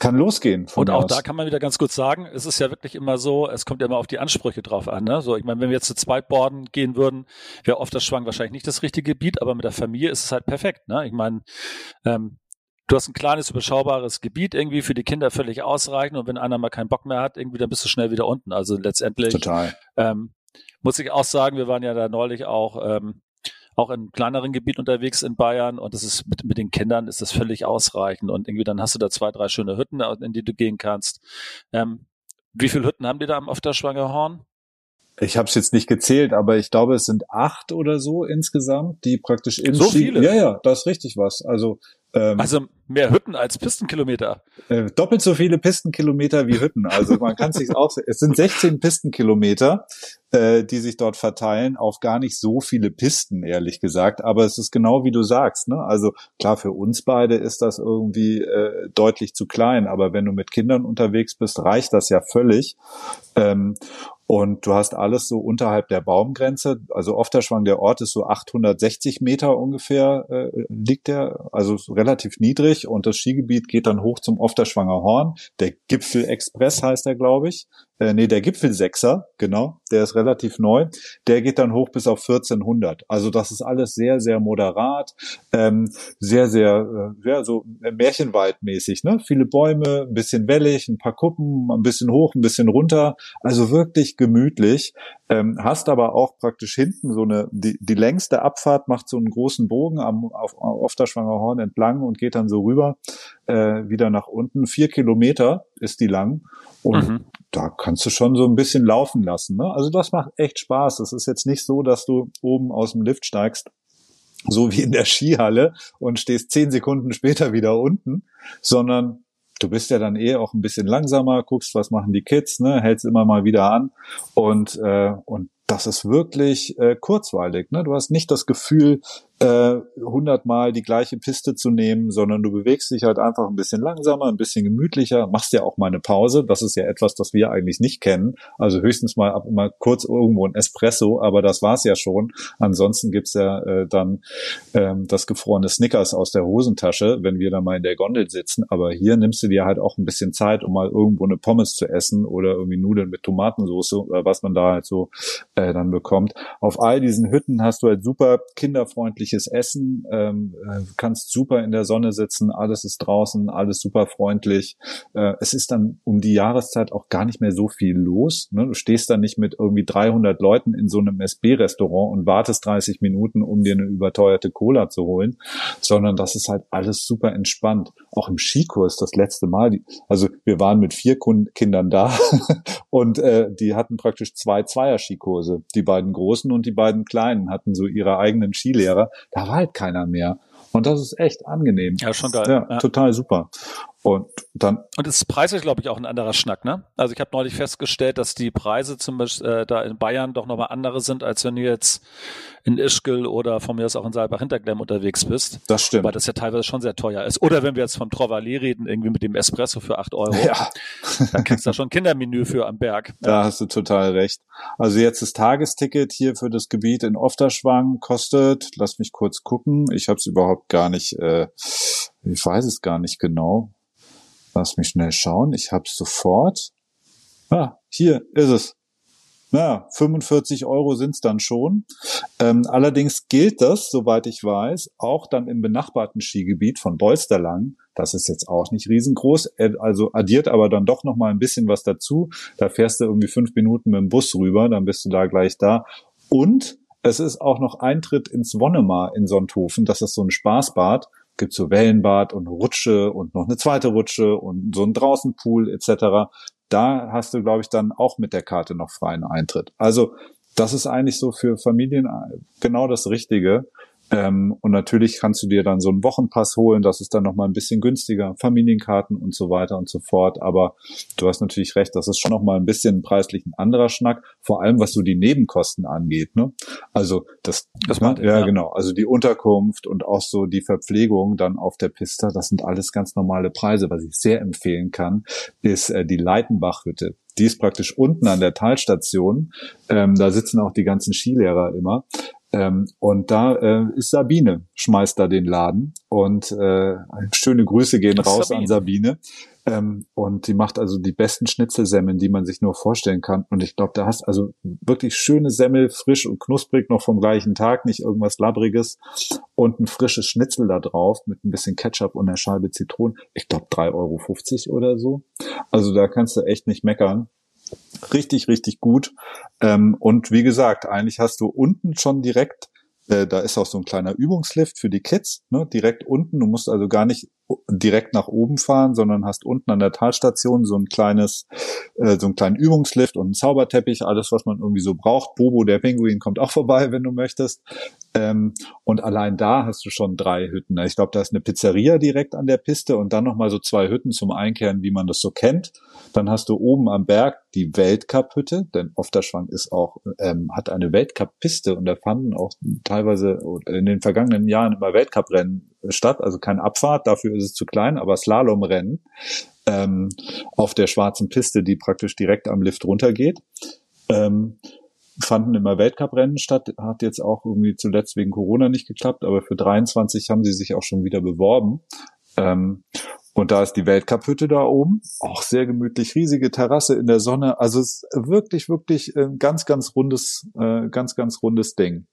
kann losgehen. und auch aus. da kann man wieder ganz gut sagen, es ist ja wirklich immer so, es kommt ja immer auf die Ansprüche drauf an. Ne? So, ich meine, wenn wir jetzt zu zweit boarden gehen würden, wäre oft das Schwang wahrscheinlich nicht das richtige Gebiet, aber mit der Familie ist es halt perfekt. Ne? Ich meine, ähm, du hast ein kleines, überschaubares Gebiet irgendwie für die Kinder völlig ausreichend und wenn einer mal keinen Bock mehr hat, irgendwie, dann bist du schnell wieder unten. Also letztendlich Total. Ähm, muss ich auch sagen, wir waren ja da neulich auch ähm, auch in kleineren Gebieten unterwegs in Bayern und das ist mit, mit den Kindern ist das völlig ausreichend und irgendwie dann hast du da zwei, drei schöne Hütten, in die du gehen kannst. Ähm, wie viele Hütten haben die da auf der Schwangerhorn? Ich habe es jetzt nicht gezählt, aber ich glaube, es sind acht oder so insgesamt, die praktisch im So viele? Ja, ja, das ist richtig was. Also ähm, also mehr Hütten als Pistenkilometer. Äh, doppelt so viele Pistenkilometer wie Hütten. Also man kann sich auch. Es sind 16 Pistenkilometer, äh, die sich dort verteilen auf gar nicht so viele Pisten, ehrlich gesagt. Aber es ist genau wie du sagst. Ne? Also klar, für uns beide ist das irgendwie äh, deutlich zu klein. Aber wenn du mit Kindern unterwegs bist, reicht das ja völlig. Ähm, Und du hast alles so unterhalb der Baumgrenze. Also Ofterschwang, der Ort ist so 860 Meter ungefähr, äh, liegt der, also relativ niedrig. Und das Skigebiet geht dann hoch zum Ofterschwanger Horn. Der Gipfel Express heißt er, glaube ich äh, nee, der Gipfelsechser, genau, der ist relativ neu, der geht dann hoch bis auf 1400. Also das ist alles sehr, sehr moderat, ähm, sehr, sehr, äh, ja, so Märchenwaldmäßig, ne? Viele Bäume, ein bisschen wellig, ein paar Kuppen, ein bisschen hoch, ein bisschen runter, also wirklich gemütlich. Ähm, hast aber auch praktisch hinten so eine, die, die längste Abfahrt macht so einen großen Bogen am, auf, auf der Schwangerhorn entlang und geht dann so rüber, äh, wieder nach unten. Vier Kilometer ist die lang. Und mhm. Da kannst du schon so ein bisschen laufen lassen. Ne? Also das macht echt Spaß. Es ist jetzt nicht so, dass du oben aus dem Lift steigst, so wie in der Skihalle und stehst zehn Sekunden später wieder unten, sondern du bist ja dann eh auch ein bisschen langsamer, guckst, was machen die Kids, ne, hältst immer mal wieder an und äh, und das ist wirklich äh, kurzweilig. Ne? Du hast nicht das Gefühl, äh, hundertmal die gleiche Piste zu nehmen, sondern du bewegst dich halt einfach ein bisschen langsamer, ein bisschen gemütlicher, machst ja auch mal eine Pause. Das ist ja etwas, das wir eigentlich nicht kennen. Also höchstens mal ab mal kurz irgendwo ein Espresso, aber das war's ja schon. Ansonsten gibt's ja äh, dann ähm, das gefrorene Snickers aus der Hosentasche, wenn wir dann mal in der Gondel sitzen. Aber hier nimmst du dir halt auch ein bisschen Zeit, um mal irgendwo eine Pommes zu essen oder irgendwie Nudeln mit Tomatensauce oder was man da halt so äh, dann bekommt. Auf all diesen Hütten hast du halt super kinderfreundliche gemütliches Essen, ähm, äh, kannst super in der Sonne sitzen, alles ist draußen, alles super freundlich. Äh, es ist dann um die Jahreszeit auch gar nicht mehr so viel los. Ne? Du stehst dann nicht mit irgendwie 300 Leuten in so einem SB-Restaurant und wartest 30 Minuten, um dir eine überteuerte Cola zu holen, sondern das ist halt alles super entspannt. Auch im Skikurs das letzte Mal, die, also wir waren mit vier Kindern da und äh, die hatten praktisch zwei Zweier-Skikurse. Die beiden großen und die beiden kleinen hatten so ihre eigenen Skilehrer da war halt keiner mehr. Und das ist echt angenehm. Ja, schon geil. Ja, ja. total super. Und dann. Und es ist preislich, glaube ich, auch ein anderer Schnack, ne? Also ich habe neulich festgestellt, dass die Preise zum Beispiel äh, da in Bayern doch nochmal andere sind, als wenn du jetzt in Ischgl oder von mir aus auch in Saalbach-Hinterglemm unterwegs bist. Das stimmt. Weil das ja teilweise schon sehr teuer ist. Oder wenn wir jetzt vom Trovalet reden, irgendwie mit dem Espresso für acht Euro. Ja. Dann kriegst du da schon ein Kindermenü für am Berg. Da ja. hast du total recht. Also jetzt das Tagesticket hier für das Gebiet in Ofterschwang kostet, lass mich kurz gucken, ich habe es überhaupt gar nicht, äh, ich weiß es gar nicht genau. Lass mich schnell schauen. Ich hab's sofort. Ah, hier ist es. Ja, 45 Euro sind's dann schon. Ähm, allerdings gilt das, soweit ich weiß, auch dann im benachbarten Skigebiet von Bolsterlang. Das ist jetzt auch nicht riesengroß, also addiert aber dann doch noch mal ein bisschen was dazu. Da fährst du irgendwie fünf Minuten mit dem Bus rüber, dann bist du da gleich da. Und es ist auch noch Eintritt ins Wonnemar in Sonthofen. Das ist so ein Spaßbad gibt so Wellenbad und Rutsche und noch eine zweite Rutsche und so ein Draußenpool etc. Da hast du, glaube ich, dann auch mit der Karte noch freien Eintritt. Also das ist eigentlich so für Familien genau das Richtige. Ähm, und natürlich kannst du dir dann so einen Wochenpass holen, das ist dann nochmal ein bisschen günstiger, Familienkarten und so weiter und so fort. Aber du hast natürlich recht, das ist schon nochmal ein bisschen preislich ein anderer Schnack, vor allem was so die Nebenkosten angeht. Ne? Also das, das ne? ja, ja genau, also die Unterkunft und auch so die Verpflegung dann auf der Piste, das sind alles ganz normale Preise. Was ich sehr empfehlen kann, ist äh, die Leitenbachhütte. Die ist praktisch unten an der Talstation. Ähm, da sitzen auch die ganzen Skilehrer immer. Ähm, und da äh, ist Sabine, schmeißt da den Laden. Und äh, schöne Grüße gehen raus Sabine. an Sabine. Ähm, und die macht also die besten Schnitzelsemmeln, die man sich nur vorstellen kann. Und ich glaube, da hast also wirklich schöne Semmel, frisch und knusprig, noch vom gleichen Tag, nicht irgendwas Labbriges. Und ein frisches Schnitzel da drauf mit ein bisschen Ketchup und einer Scheibe Zitronen. Ich glaube 3,50 Euro oder so. Also da kannst du echt nicht meckern richtig, richtig gut. Ähm, und wie gesagt, eigentlich hast du unten schon direkt, äh, da ist auch so ein kleiner Übungslift für die Kids, ne, direkt unten. Du musst also gar nicht direkt nach oben fahren, sondern hast unten an der Talstation so ein kleines, äh, so einen kleinen Übungslift und einen Zauberteppich, alles, was man irgendwie so braucht. Bobo, der Pinguin, kommt auch vorbei, wenn du möchtest. Ähm, und allein da hast du schon drei Hütten. Ich glaube, da ist eine Pizzeria direkt an der Piste und dann nochmal so zwei Hütten zum Einkehren, wie man das so kennt. Dann hast du oben am Berg die Weltcup-Hütte, denn Ofterschwang ist auch, ähm, hat eine Weltcup-Piste und da fanden auch teilweise in den vergangenen Jahren immer Weltcup-Rennen statt, also keine Abfahrt, dafür ist es zu klein, aber Slalomrennen ähm, auf der schwarzen Piste, die praktisch direkt am Lift runtergeht. Ähm, fanden immer Weltcuprennen statt, hat jetzt auch irgendwie zuletzt wegen Corona nicht geklappt, aber für 23 haben sie sich auch schon wieder beworben. Ähm, und da ist die Weltcup-Hütte da oben, auch sehr gemütlich, riesige Terrasse in der Sonne. Also es ist wirklich, wirklich ein ganz, ganz rundes, äh, ganz, ganz rundes Ding.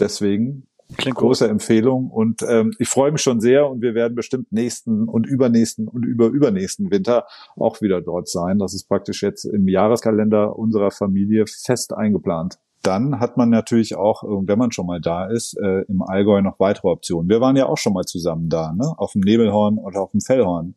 Deswegen Klingt große gut. Empfehlung und ähm, ich freue mich schon sehr und wir werden bestimmt nächsten und übernächsten und überübernächsten Winter auch wieder dort sein. Das ist praktisch jetzt im Jahreskalender unserer Familie fest eingeplant dann hat man natürlich auch, wenn man schon mal da ist, äh, im Allgäu noch weitere Optionen. Wir waren ja auch schon mal zusammen da, ne? Auf dem Nebelhorn oder auf dem Fellhorn.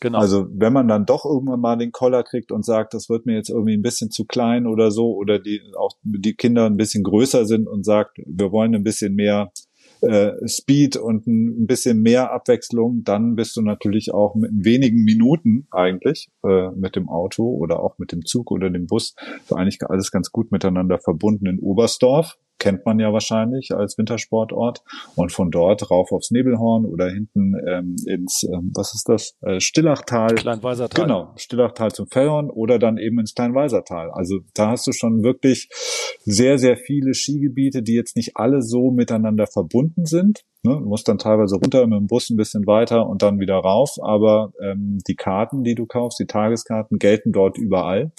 Genau. Also wenn man dann doch irgendwann mal den Koller kriegt und sagt, das wird mir jetzt irgendwie ein bisschen zu klein oder so, oder die auch die Kinder ein bisschen größer sind und sagt, wir wollen ein bisschen mehr äh, Speed und ein, bisschen mehr Abwechslung, dann bist du natürlich auch mit wenigen Minuten eigentlich äh, mit dem Auto oder auch mit dem Zug oder dem Bus so eigentlich alles ganz gut miteinander verbunden in Oberstdorf kennt man ja wahrscheinlich als Wintersportort. Und von dort rauf aufs Nebelhorn oder hinten ähm, ins, ähm, was ist das? Äh, Stillachtal. Kleinweisertal. Genau, Stillachtal zum Fellhorn oder dann eben ins Kleinweisertal. Also da hast du schon wirklich sehr, sehr viele Skigebiete, die jetzt nicht alle so miteinander verbunden sind. Ne, du musst dann teilweise runter mit dem Bus ein bisschen weiter und dann wieder rauf, aber ähm, die Karten, die du kaufst, die Tageskarten, gelten dort überall.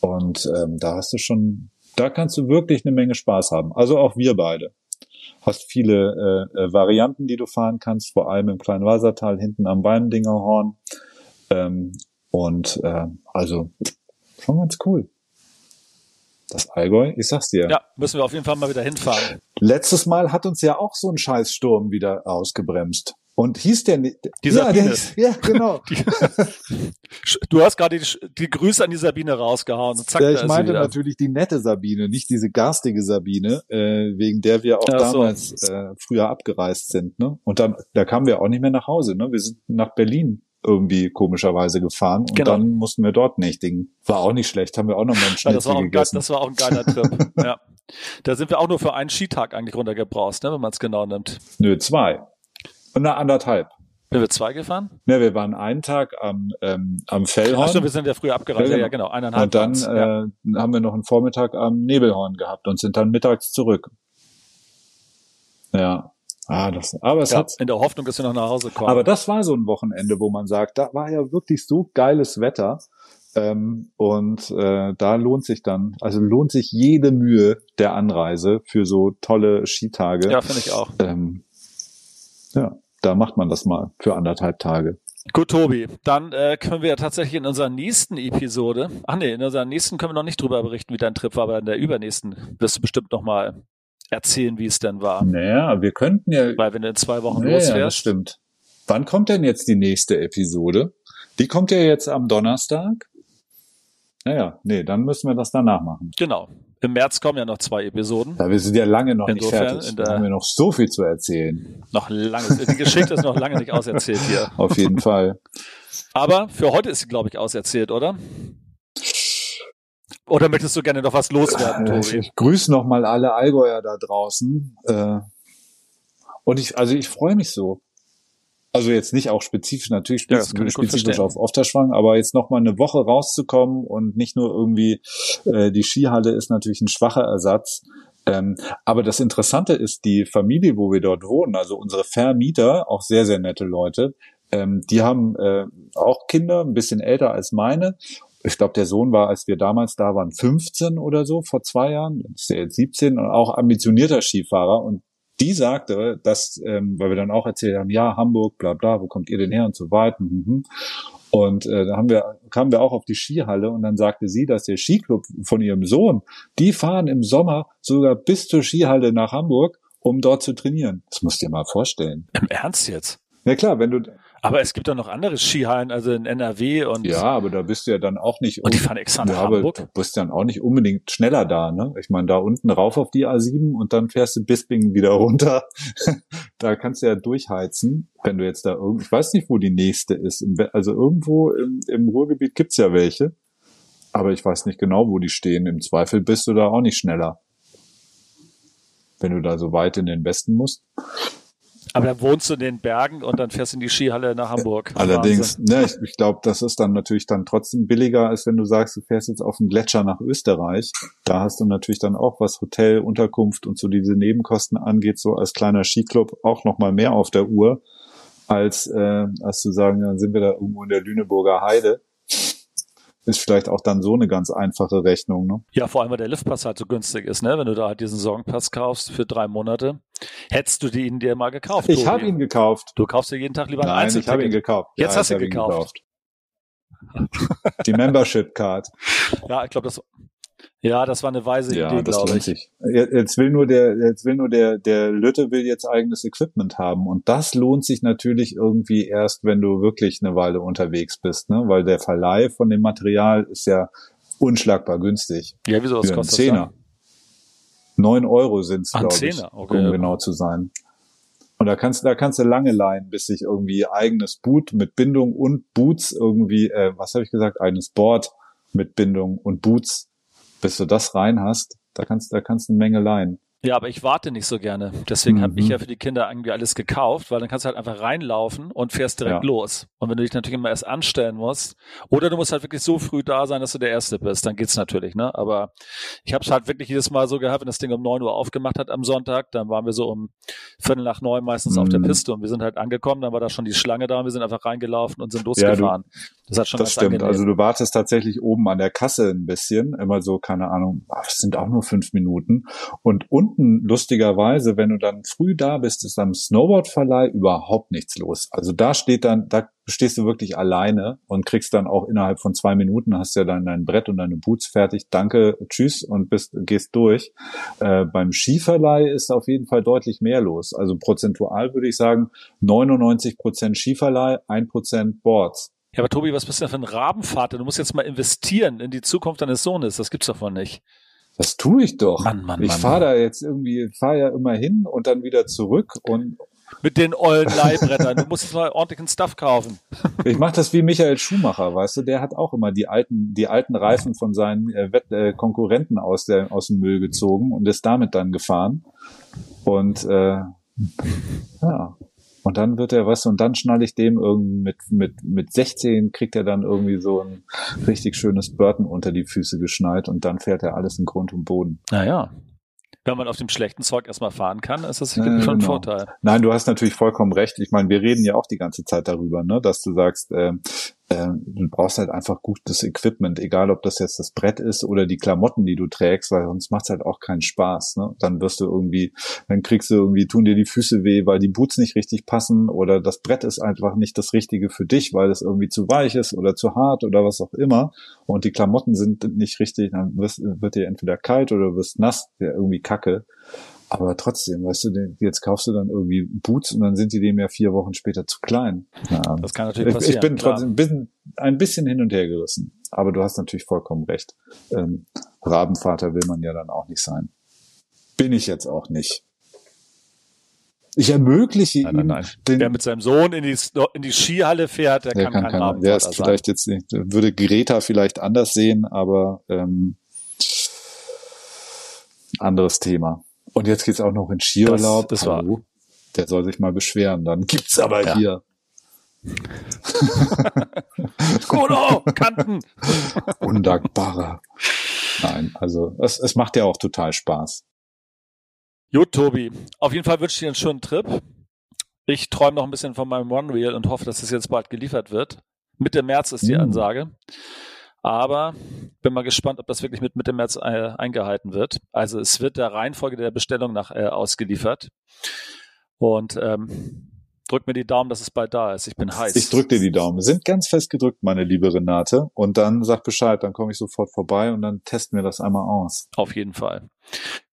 Und ähm, da hast du schon da kannst du wirklich eine Menge Spaß haben. Also auch wir beide. Hast viele äh, äh, Varianten, die du fahren kannst, vor allem im kleinen Wassertal hinten am Weindingerhorn. Ähm, und äh, also schon ganz cool. Das Allgäu, ich sag's dir. Ja, müssen wir auf jeden Fall mal wieder hinfahren. Letztes Mal hat uns ja auch so ein Scheißsturm wieder ausgebremst. Und hieß der nicht? Die Sabine. Ja, ja genau. Die, du hast gerade die, die, Grüße an die Sabine rausgehauen. Zack, ja, ich meinte natürlich die nette Sabine, nicht diese garstige Sabine, äh, wegen der wir auch Ach damals so. äh, früher abgereist sind. Ne? Und dann, da kamen wir auch nicht mehr nach Hause. Ne? Wir sind nach Berlin irgendwie komischerweise gefahren und genau. dann mussten wir dort nächtigen. War auch nicht schlecht, haben wir auch noch mal einen Schnitzel ja, das war auch gegessen. das war auch ein geiler Trip. ja. Da sind wir auch nur für einen Skitag eigentlich runtergebraust, ne, wenn man es genau nimmt. Nö, zwei. Na, anderthalb. Sind wir zwei gefahren? Ja, wir waren einen Tag am, ähm, am Fellhorn. Ach so, wir sind ja früher abgereist. Ja, ja, genau. Eineinhalb und dann äh, haben wir noch einen Vormittag am Nebelhorn gehabt und sind dann mittags zurück. Ja. Ah, das, aber es ja, hat in der Hoffnung, dass wir noch nach Hause kommen. Aber das war so ein Wochenende, wo man sagt, da war ja wirklich so geiles Wetter. Ähm, und äh, da lohnt sich dann, also lohnt sich jede Mühe der Anreise für so tolle Skitage. Ja, finde ich auch. Ähm, ja da macht man das mal für anderthalb Tage. Gut, Tobi, dann äh, können wir ja tatsächlich in unserer nächsten Episode, ach nee, in unserer nächsten können wir noch nicht drüber berichten, wie dein Trip war, aber in der übernächsten wirst du bestimmt noch mal erzählen, wie es denn war. Naja, wir könnten ja... Weil wenn du in zwei Wochen naja, losfährst... das stimmt. Wann kommt denn jetzt die nächste Episode? Die kommt ja jetzt am Donnerstag. Naja, nee, dann müssen wir das danach machen. Genau. Im März kommen ja noch zwei Episoden. Ja, wir sind ja lange noch Insofern, nicht fertig. Da haben wir noch so viel zu erzählen. Noch lange. Die Geschichte ist noch lange nicht auserzählt hier. Auf jeden Fall. Aber für heute ist sie, glaube ich, auserzählt, oder? Oder möchtest du gerne noch was loswerden, äh, Tobi? Ich, grüße noch mal alle Allgäuer da draußen. Äh, und ich, also ich freue mich so. Also jetzt nicht auch spezifisch, natürlich spezifisch, ja, spezifisch auf Ofterschwang, aber jetzt noch mal eine Woche rauszukommen und nicht nur irgendwie, äh, die Skihalle ist natürlich ein schwacher Ersatz. Ähm, aber das Interessante ist, die Familie, wo wir dort wohnen, also unsere Vermieter, auch sehr, sehr nette Leute, ähm, die haben äh, auch Kinder, ein bisschen älter als meine. Ich glaube, der Sohn war, als wir damals da waren, 15 oder so, vor zwei Jahren. Ist er jetzt 17 und auch ambitionierter Skifahrer. Und die sagte, dass, ähm, weil wir dann auch erzählt haben, ja, Hamburg, bla bla, wo kommt ihr denn her und so weiter. Mhm. Und äh, da haben wir, kamen wir auch auf die Skihalle und dann sagte sie, dass der Skiclub von ihrem Sohn, die fahren im Sommer sogar bis zur Skihalle nach Hamburg, um dort zu trainieren. Das musst du dir mal vorstellen. Im Ernst jetzt? Ja klar, wenn du aber es gibt doch noch andere Skihallen, also in NRW und. Ja, aber da bist du ja dann auch nicht. Und die fahren extra nach ja, Hamburg. Aber du bist dann auch nicht unbedingt schneller da, ne? Ich meine, da unten rauf auf die A7 und dann fährst du Bisping wieder runter. da kannst du ja durchheizen, wenn du jetzt da irgend, ich weiß nicht, wo die nächste ist. Also irgendwo im, im Ruhrgebiet gibt's ja welche. Aber ich weiß nicht genau, wo die stehen. Im Zweifel bist du da auch nicht schneller. Wenn du da so weit in den Westen musst. Aber dann wohnst du in den Bergen und dann fährst du in die Skihalle nach Hamburg. Allerdings, ne, ich, ich glaube, das ist dann natürlich dann trotzdem billiger, als wenn du sagst, du fährst jetzt auf den Gletscher nach Österreich. Da hast du natürlich dann auch, was Hotel, Unterkunft und so diese Nebenkosten angeht, so als kleiner Skiclub auch nochmal mehr auf der Uhr, als, äh, als zu sagen, dann sind wir da irgendwo in der Lüneburger Heide ist vielleicht auch dann so eine ganz einfache Rechnung. Ne? Ja, vor allem, weil der Liftpass halt so günstig ist, ne? Wenn du da halt diesen Saisonpass kaufst für drei Monate, hättest du ihn dir mal gekauft. Ich habe ihn gekauft. Du kaufst dir jeden Tag lieber ein Nein, ich habe ihn gekauft. Jetzt ja, hast du ihn gekauft. gekauft. Die Membership Card. Ja, ich glaube, das ja, das war eine weise ja, Idee, glaube ich. Jetzt will nur der, jetzt will nur der, der Lütte will jetzt eigenes Equipment haben. Und das lohnt sich natürlich irgendwie erst, wenn du wirklich eine Weile unterwegs bist, ne? Weil der Verleih von dem Material ist ja unschlagbar günstig. Ja, wieso, was kostet Zehner. Neun Euro sind's, glaube ich, okay, um genau zu sein. Und da kannst, da kannst du lange leihen, bis sich irgendwie eigenes Boot mit Bindung und Boots irgendwie, äh, was habe ich gesagt, eigenes Board mit Bindung und Boots bis du das rein hast, da kannst, da kannst du eine Menge leihen. Ja, aber ich warte nicht so gerne. Deswegen mhm. habe ich ja für die Kinder irgendwie alles gekauft, weil dann kannst du halt einfach reinlaufen und fährst direkt ja. los. Und wenn du dich natürlich immer erst anstellen musst, oder du musst halt wirklich so früh da sein, dass du der Erste bist, dann geht's natürlich, ne? Aber ich habe es halt wirklich jedes Mal so gehabt, wenn das Ding um neun Uhr aufgemacht hat am Sonntag, dann waren wir so um Viertel nach neun meistens mhm. auf der mhm. Piste und wir sind halt angekommen, dann war da schon die Schlange da und wir sind einfach reingelaufen und sind losgefahren. Ja, du, das hat schon Das stimmt. Angenehm. Also du wartest tatsächlich oben an der Kasse ein bisschen, immer so, keine Ahnung, das sind auch nur fünf Minuten. Und unten, lustigerweise, wenn du dann früh da bist, ist am Snowboardverleih überhaupt nichts los. Also da steht dann, da stehst du wirklich alleine und kriegst dann auch innerhalb von zwei Minuten hast ja dann dein Brett und deine Boots fertig. Danke, tschüss und bist, gehst durch. Äh, beim Skiverleih ist auf jeden Fall deutlich mehr los. Also prozentual würde ich sagen 99 Prozent Skiverleih, ein Prozent Boards. Ja, aber Tobi, was bist du denn für ein Rabenvater? Du musst jetzt mal investieren in die Zukunft deines Sohnes. Das gibt's davon nicht. Das tue ich doch. Mann, Mann, ich fahre da jetzt irgendwie, fahre ja immer hin und dann wieder zurück und mit den ollen Leihbrettern. Du musst jetzt mal ordentlichen Stuff kaufen. Ich mache das wie Michael Schumacher, weißt du, der hat auch immer die alten, die alten Reifen von seinen äh, Wett äh, Konkurrenten aus, der, aus dem Müll gezogen und ist damit dann gefahren. Und äh, ja, und dann wird er, was und dann schnalle ich dem irgendwie mit, mit, mit 16 kriegt er dann irgendwie so ein richtig schönes Burton unter die Füße geschneit und dann fährt er alles in Grund und Boden. Naja, wenn man auf dem schlechten Zeug erstmal fahren kann, ist das schon ein genau. Vorteil. Nein, du hast natürlich vollkommen recht. Ich meine, wir reden ja auch die ganze Zeit darüber, ne, dass du sagst, äh, du brauchst halt einfach gutes Equipment, egal ob das jetzt das Brett ist oder die Klamotten, die du trägst, weil sonst macht's halt auch keinen Spaß. Ne? Dann wirst du irgendwie, dann kriegst du irgendwie, tun dir die Füße weh, weil die Boots nicht richtig passen oder das Brett ist einfach nicht das Richtige für dich, weil es irgendwie zu weich ist oder zu hart oder was auch immer. Und die Klamotten sind nicht richtig, dann wirst, wird dir entweder kalt oder wirst nass, der irgendwie kacke. Aber trotzdem, weißt du, jetzt kaufst du dann irgendwie Boots und dann sind die dem ja vier Wochen später zu klein. Ja, das kann natürlich passieren. Ich, bin trotzdem ein bisschen, ein bisschen hin und her gerissen. Aber du hast natürlich vollkommen recht. Ähm, Rabenvater will man ja dann auch nicht sein. Bin ich jetzt auch nicht. Ich ermögliche nein, nein, nein. Den, Wer mit seinem Sohn in die, in die Skihalle fährt, der, der kann, kann kein Rabenvater Der ist vielleicht jetzt nicht, würde Greta vielleicht anders sehen, aber ähm, anderes Thema. Und jetzt geht's auch noch in Skiurlaub. Das, das war. Oh, der soll sich mal beschweren. Dann gibt's aber ja. hier. Kono, Kanten. Undankbarer. Nein, also es, es macht ja auch total Spaß. Gut, Tobi. Auf jeden Fall wünsche ich dir einen schönen Trip. Ich träume noch ein bisschen von meinem One Reel und hoffe, dass es jetzt bald geliefert wird. Mitte März ist die mm. Aber bin mal gespannt, ob das wirklich mit Mitte März äh, eingehalten wird. Also es wird der Reihenfolge der Bestellung nach äh, ausgeliefert. Und ähm, drück mir die Daumen, dass es bald da ist. Ich bin heiß. Ich drück dir die Daumen. Sind ganz fest gedrückt, meine liebe Renate. Und dann sag Bescheid, dann komme ich sofort vorbei und dann testen wir das einmal aus. Auf jeden Fall.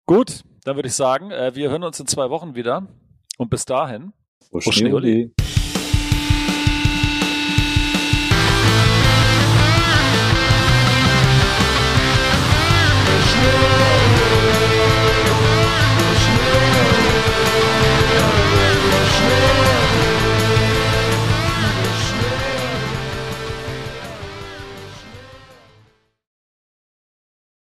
Gut, dann würde ich sagen, äh, wir hören uns in zwei Wochen wieder. Und bis dahin. Oschneoli. Yeah.